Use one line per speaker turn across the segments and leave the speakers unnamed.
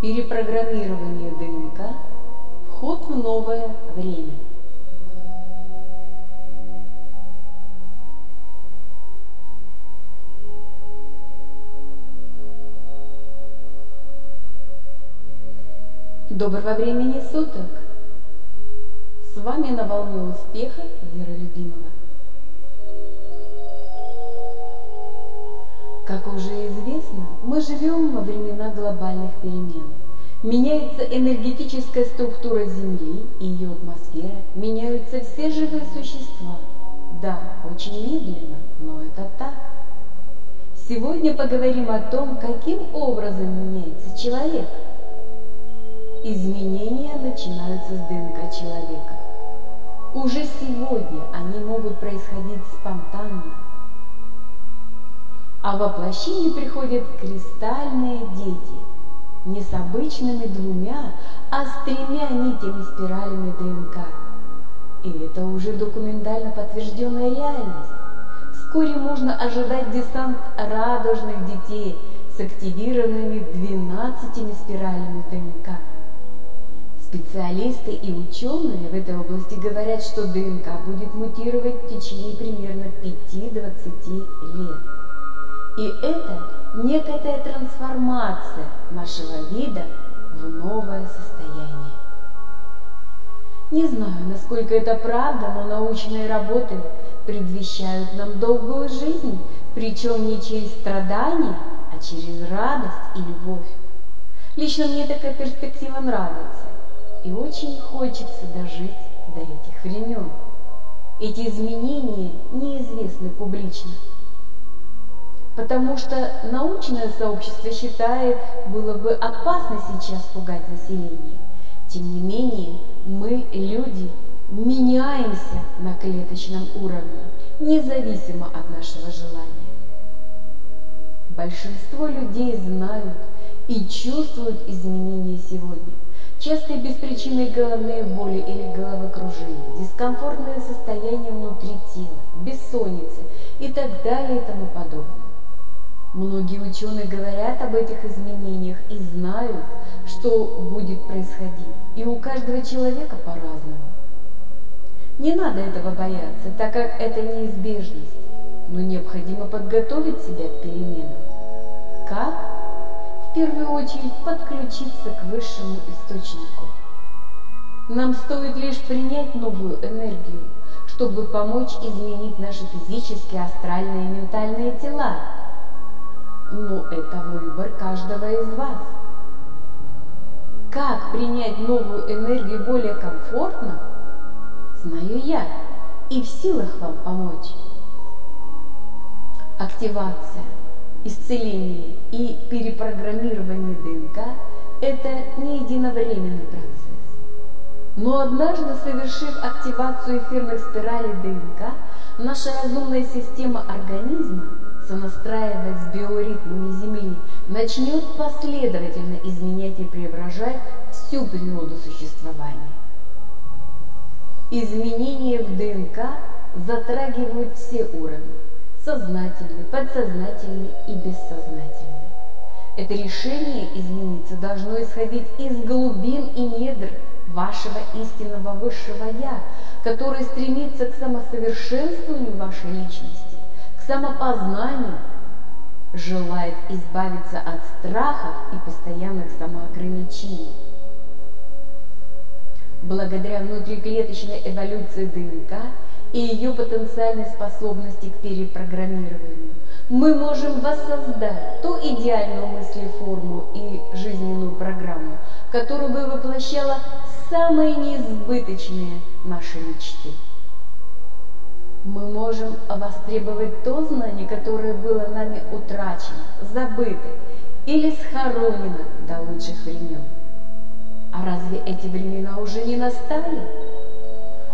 Перепрограммирование ДНК – вход в новое время. Доброго времени суток! С вами на волне успеха Вера Любимова. Как уже известно, мы живем во времена глобальных перемен. Меняется энергетическая структура Земли и ее атмосфера, меняются все живые существа. Да, очень медленно, но это так. Сегодня поговорим о том, каким образом меняется человек. Изменения начинаются с ДНК человека. Уже сегодня они могут происходить спонтанно, а воплощение приходят кристальные дети, не с обычными двумя, а с тремя нитями-спиралями ДНК. И это уже документально подтвержденная реальность. Вскоре можно ожидать десант радужных детей с активированными 12 спиралями ДНК. Специалисты и ученые в этой области говорят, что ДНК будет мутировать в течение примерно 5-20 лет. И это некая трансформация нашего вида в новое состояние. Не знаю, насколько это правда, но научные работы предвещают нам долгую жизнь, причем не через страдания, а через радость и любовь. Лично мне такая перспектива нравится, и очень хочется дожить до этих времен. Эти изменения неизвестны публично – потому что научное сообщество считает, было бы опасно сейчас пугать население. Тем не менее, мы, люди, меняемся на клеточном уровне, независимо от нашего желания. Большинство людей знают и чувствуют изменения сегодня. Частые беспричинные головные боли или головокружение, дискомфортное состояние внутри тела, бессонницы и так далее и тому подобное. Многие ученые говорят об этих изменениях и знают, что будет происходить, и у каждого человека по-разному. Не надо этого бояться, так как это неизбежность, но необходимо подготовить себя к переменам. Как? В первую очередь подключиться к высшему источнику. Нам стоит лишь принять новую энергию, чтобы помочь изменить наши физические, астральные и ментальные тела, но это выбор каждого из вас. Как принять новую энергию более комфортно, знаю я и в силах вам помочь. Активация, исцеление и перепрограммирование ДНК – это не единовременный процесс. Но однажды, совершив активацию эфирных спиралей ДНК, наша разумная система организма сонастраиваясь с биоритмами Земли, начнет последовательно изменять и преображать всю природу существования. Изменения в ДНК затрагивают все уровни – сознательный, подсознательный и бессознательный. Это решение измениться должно исходить из глубин и недр вашего истинного высшего «Я», который стремится к самосовершенствованию вашей личности самопознанию, желает избавиться от страхов и постоянных самоограничений. Благодаря внутриклеточной эволюции ДНК и ее потенциальной способности к перепрограммированию, мы можем воссоздать ту идеальную мыслеформу и жизненную программу, которую бы воплощала самые неизбыточные наши мечты мы можем востребовать то знание, которое было нами утрачено, забыто или схоронено до лучших времен. А разве эти времена уже не настали?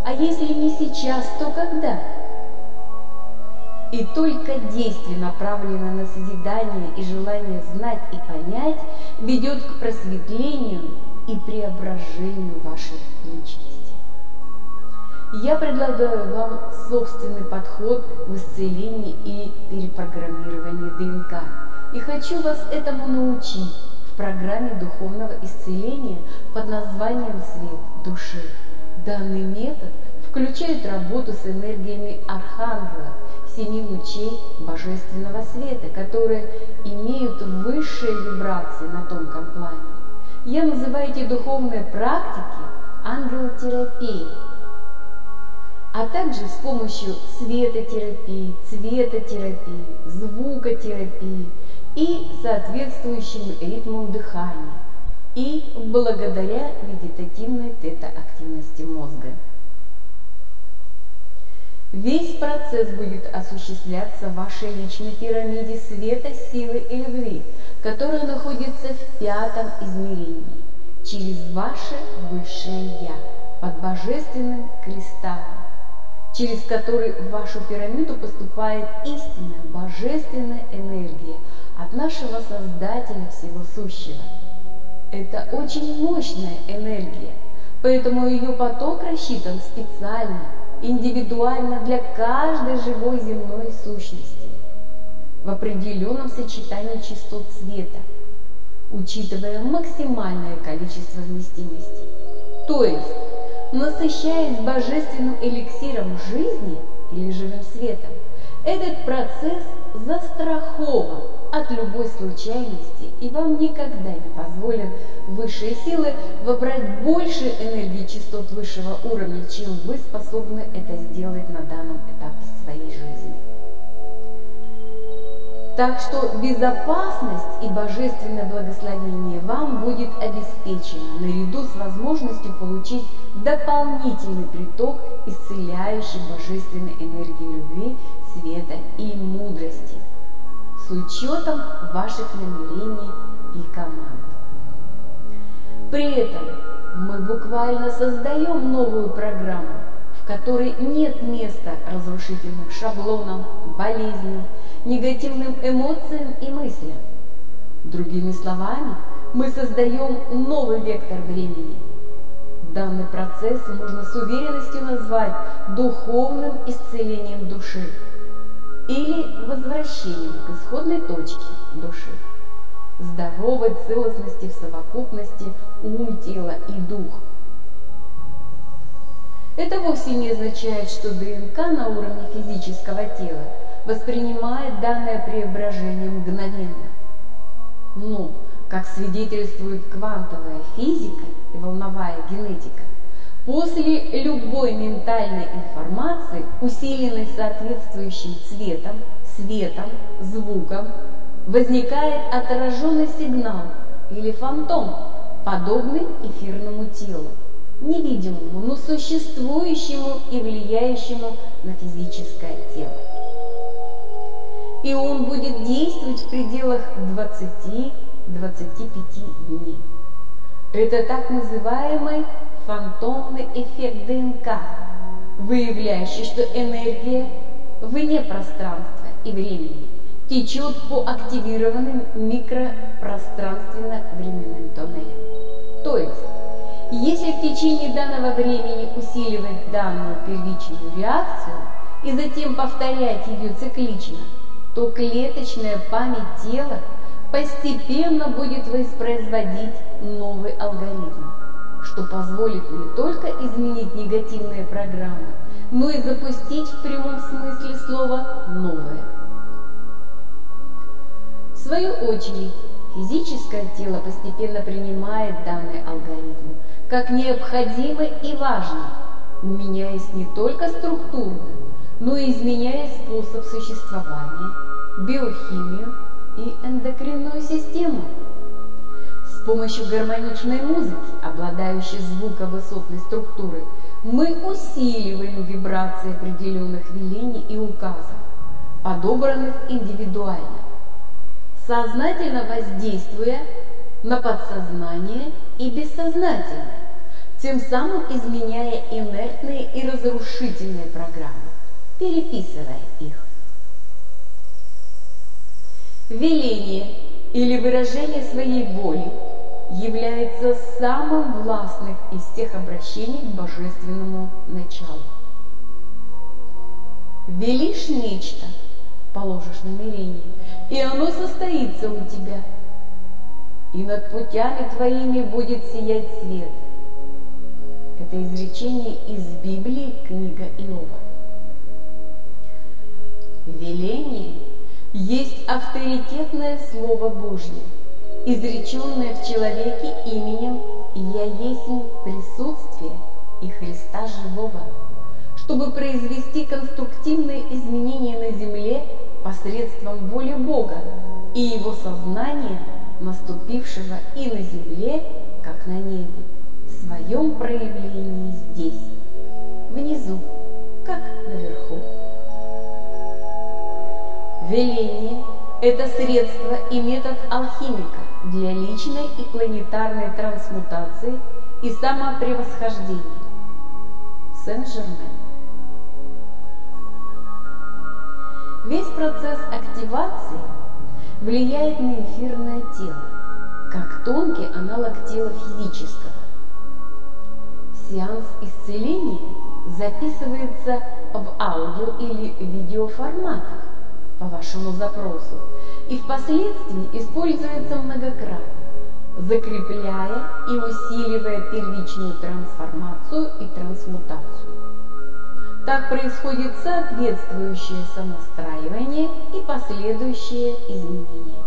А если не сейчас, то когда? И только действие, направленное на созидание и желание знать и понять, ведет к просветлению и преображению вашей я предлагаю вам собственный подход в исцелении и перепрограммировании ДНК. И хочу вас этому научить в программе духовного исцеления под названием «Свет души». Данный метод включает работу с энергиями архангелов, семи лучей божественного света, которые имеют высшие вибрации на тонком плане. Я называю эти духовные практики ангелотерапией, а также с помощью светотерапии, цветотерапии, звукотерапии и соответствующим ритмом дыхания и благодаря медитативной тета-активности мозга. Весь процесс будет осуществляться в вашей личной пирамиде света, силы и любви, которая находится в пятом измерении, через ваше высшее Я, под божественным кристаллом, через который в вашу пирамиду поступает истинная божественная энергия от нашего Создателя Всего Сущего. Это очень мощная энергия, поэтому ее поток рассчитан специально – индивидуально для каждой живой земной сущности в определенном сочетании частот света, учитывая максимальное количество вместимости. То есть, насыщаясь божественным эликсиром жизни или живым светом, этот процесс застрахован от любой случайности, и вам никогда не позволят высшие силы выбрать больше энергии частот высшего уровня, чем вы способны это сделать на данном этапе своей жизни. Так что безопасность и божественное благословение вам будет обеспечено наряду с возможностью получить дополнительный приток исцеляющей божественной энергии любви, света и мудрости с учетом ваших намерений и команд. При этом мы буквально создаем новую программу, в которой нет места разрушительным шаблонам, болезням, негативным эмоциям и мыслям. Другими словами, мы создаем новый вектор времени. Данный процесс можно с уверенностью назвать духовным исцелением души или возвращением к исходной точке души, здоровой целостности в совокупности ум, тело и дух. Это вовсе не означает, что ДНК на уровне физического тела воспринимает данное преображение мгновенно. Но, как свидетельствует квантовая физика и волновая генетика, После любой ментальной информации, усиленной соответствующим цветом, светом, звуком, возникает отраженный сигнал или фантом, подобный эфирному телу, невидимому, но существующему и влияющему на физическое тело. И он будет действовать в пределах 20-25 дней. Это так называемый фантомный эффект ДНК, выявляющий, что энергия вне пространства и времени течет по активированным микропространственно-временным тоннелям. То есть, если в течение данного времени усиливать данную первичную реакцию и затем повторять ее циклично, то клеточная память тела постепенно будет воспроизводить новый алгоритм что позволит не только изменить негативные программы, но и запустить в прямом смысле слова новое. В свою очередь, физическое тело постепенно принимает данный алгоритм как необходимый и важный, меняясь не только структурно, но и изменяя способ существования, биохимию и эндокринную систему. Помощью гармоничной музыки, обладающей звуковысотной структурой, мы усиливаем вибрации определенных велений и указов, подобранных индивидуально, сознательно воздействуя на подсознание и бессознательное, тем самым изменяя инертные и разрушительные программы, переписывая их. Веление или выражение своей воли является самым властным из всех обращений к божественному началу. Велишь нечто, положишь намерение, и оно состоится у тебя. и над путями твоими будет сиять свет. Это изречение из Библии, книга Иова. Веление есть авторитетное Слово Божье, изреченное в человеке именем «Я есть присутствие и Христа живого», чтобы произвести конструктивные изменения на земле посредством воли Бога и Его сознания, наступившего и на земле, как на небе, своем проявлении здесь, внизу, как наверху. Веление – это средство и метод алхимика для личной и планетарной трансмутации и самопревосхождения. Сен-Жермен. Весь процесс активации влияет на эфирное тело, как тонкий аналог тела физического. Сеанс исцеления записывается в аудио или видеоформатах по вашему запросу и впоследствии используется многократно, закрепляя и усиливая первичную трансформацию и трансмутацию. Так происходит соответствующее сонастраивание и последующие изменения.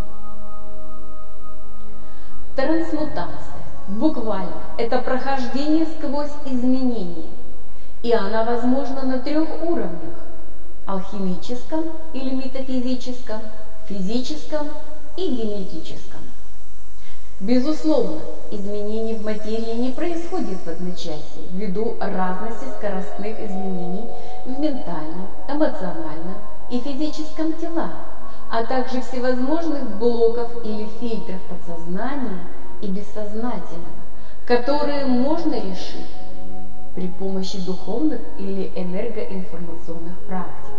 Трансмутация буквально. Это прохождение сквозь изменения, и она возможна на трех уровнях. Алхимическом или метафизическом, физическом и генетическом. Безусловно, изменений в материи не происходит в одночасье ввиду разности скоростных изменений в ментальном, эмоциональном и физическом телах, а также всевозможных блоков или фильтров подсознания и бессознательного, которые можно решить при помощи духовных или энергоинформационных практик.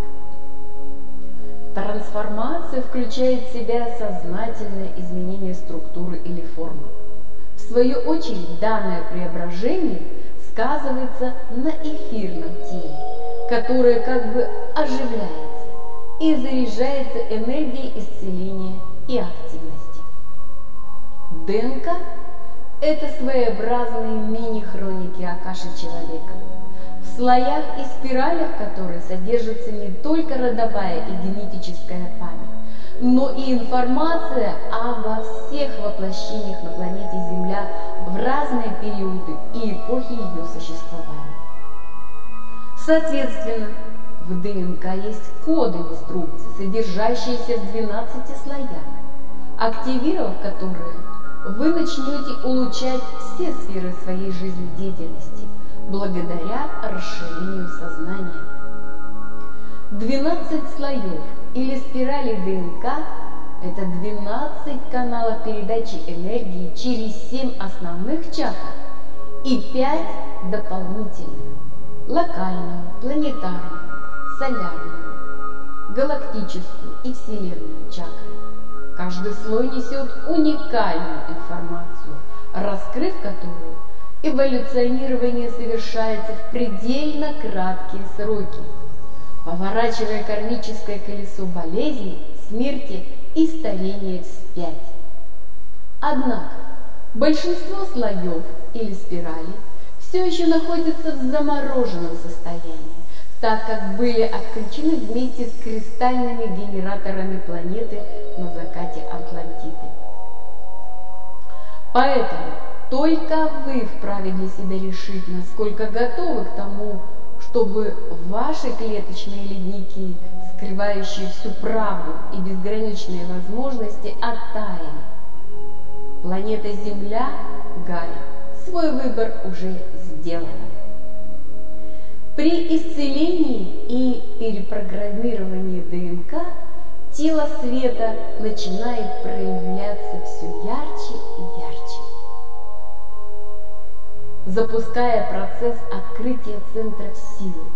Трансформация включает в себя сознательное изменение структуры или формы. В свою очередь, данное преображение сказывается на эфирном теле, которое как бы оживляется и заряжается энергией исцеления и активности. ДНК – это своеобразные мини-хроники Акаши человека – в слоях и спиралях которой содержится не только родовая и генетическая память, но и информация обо всех воплощениях на планете Земля в разные периоды и эпохи ее существования. Соответственно, в ДНК есть коды инструкции, содержащиеся в 12 слоях, активировав которые вы начнете улучшать все сферы своей жизнедеятельности – благодаря расширению сознания. 12 слоев или спирали ДНК – это 12 каналов передачи энергии через 7 основных чакр и 5 дополнительных – локальную, планетарную, солярную, галактическую и вселенную чакры. Каждый слой несет уникальную информацию, раскрыв которую эволюционирование совершается в предельно краткие сроки, поворачивая кармическое колесо болезни, смерти и старения вспять. Однако большинство слоев или спиралей все еще находятся в замороженном состоянии, так как были отключены вместе с кристальными генераторами планеты на закате Атлантиды. Поэтому только вы вправе для себя решить, насколько готовы к тому, чтобы ваши клеточные ледники, скрывающие всю правду и безграничные возможности, оттаяли. Планета Земля, Гая, свой выбор уже сделала. При исцелении и перепрограммировании ДНК тело света начинает проявляться все ярче и ярче запуская процесс открытия центров силы,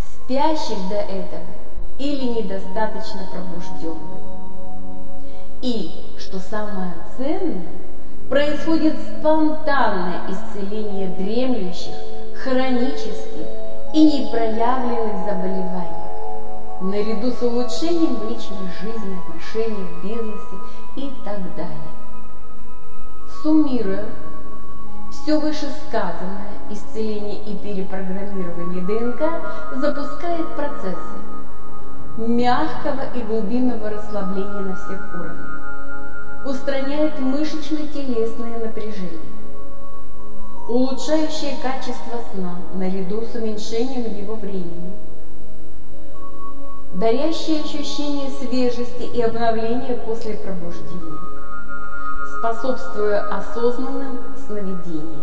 спящих до этого или недостаточно пробужденных. И, что самое ценное, происходит спонтанное исцеление дремлющих, хронических и непроявленных заболеваний, наряду с улучшением в личной жизни, отношениях, бизнесе и так далее. Суммируя все вышесказанное, исцеление и перепрограммирование ДНК запускает процессы мягкого и глубинного расслабления на всех уровнях, устраняет мышечно-телесное напряжение, улучшающее качество сна наряду с уменьшением его времени, дарящее ощущение свежести и обновления после пробуждения, способствуя осознанным сновидениям,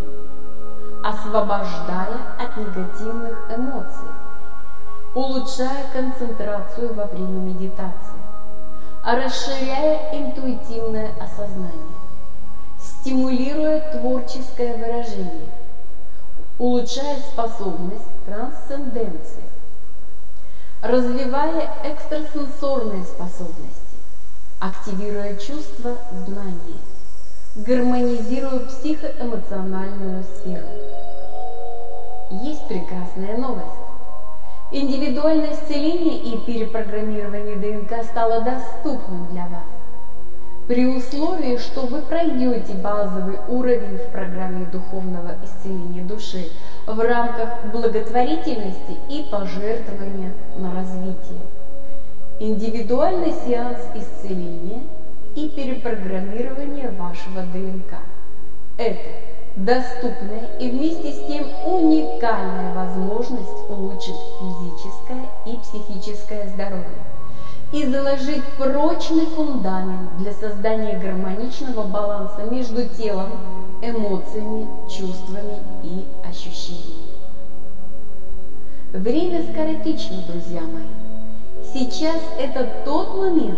освобождая от негативных эмоций, улучшая концентрацию во время медитации, расширяя интуитивное осознание стимулируя творческое выражение, улучшая способность трансценденции, развивая экстрасенсорные способности, активируя чувство знания, гармонизируя психоэмоциональную сферу. Есть прекрасная новость. Индивидуальное исцеление и перепрограммирование ДНК стало доступным для вас при условии, что вы пройдете базовый уровень в программе духовного исцеления души в рамках благотворительности и пожертвования на развитие. Индивидуальный сеанс исцеления и перепрограммирования вашего ДНК. Это доступная и вместе с тем уникальная возможность улучшить физическое и психическое здоровье и заложить прочный фундамент для создания гармоничного баланса между телом, эмоциями, чувствами и ощущениями. Время скоротечно, друзья мои. Сейчас это тот момент,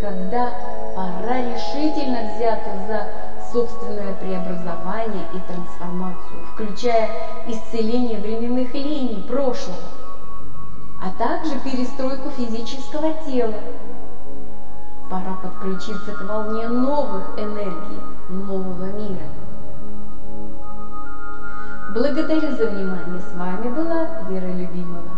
когда пора решительно взяться за собственное преобразование и трансформацию, включая исцеление временных линий прошлого, а также перестройку физического тела. Пора подключиться к волне новых энергий, нового мира. Благодарю за внимание. С вами была Вера Любимова.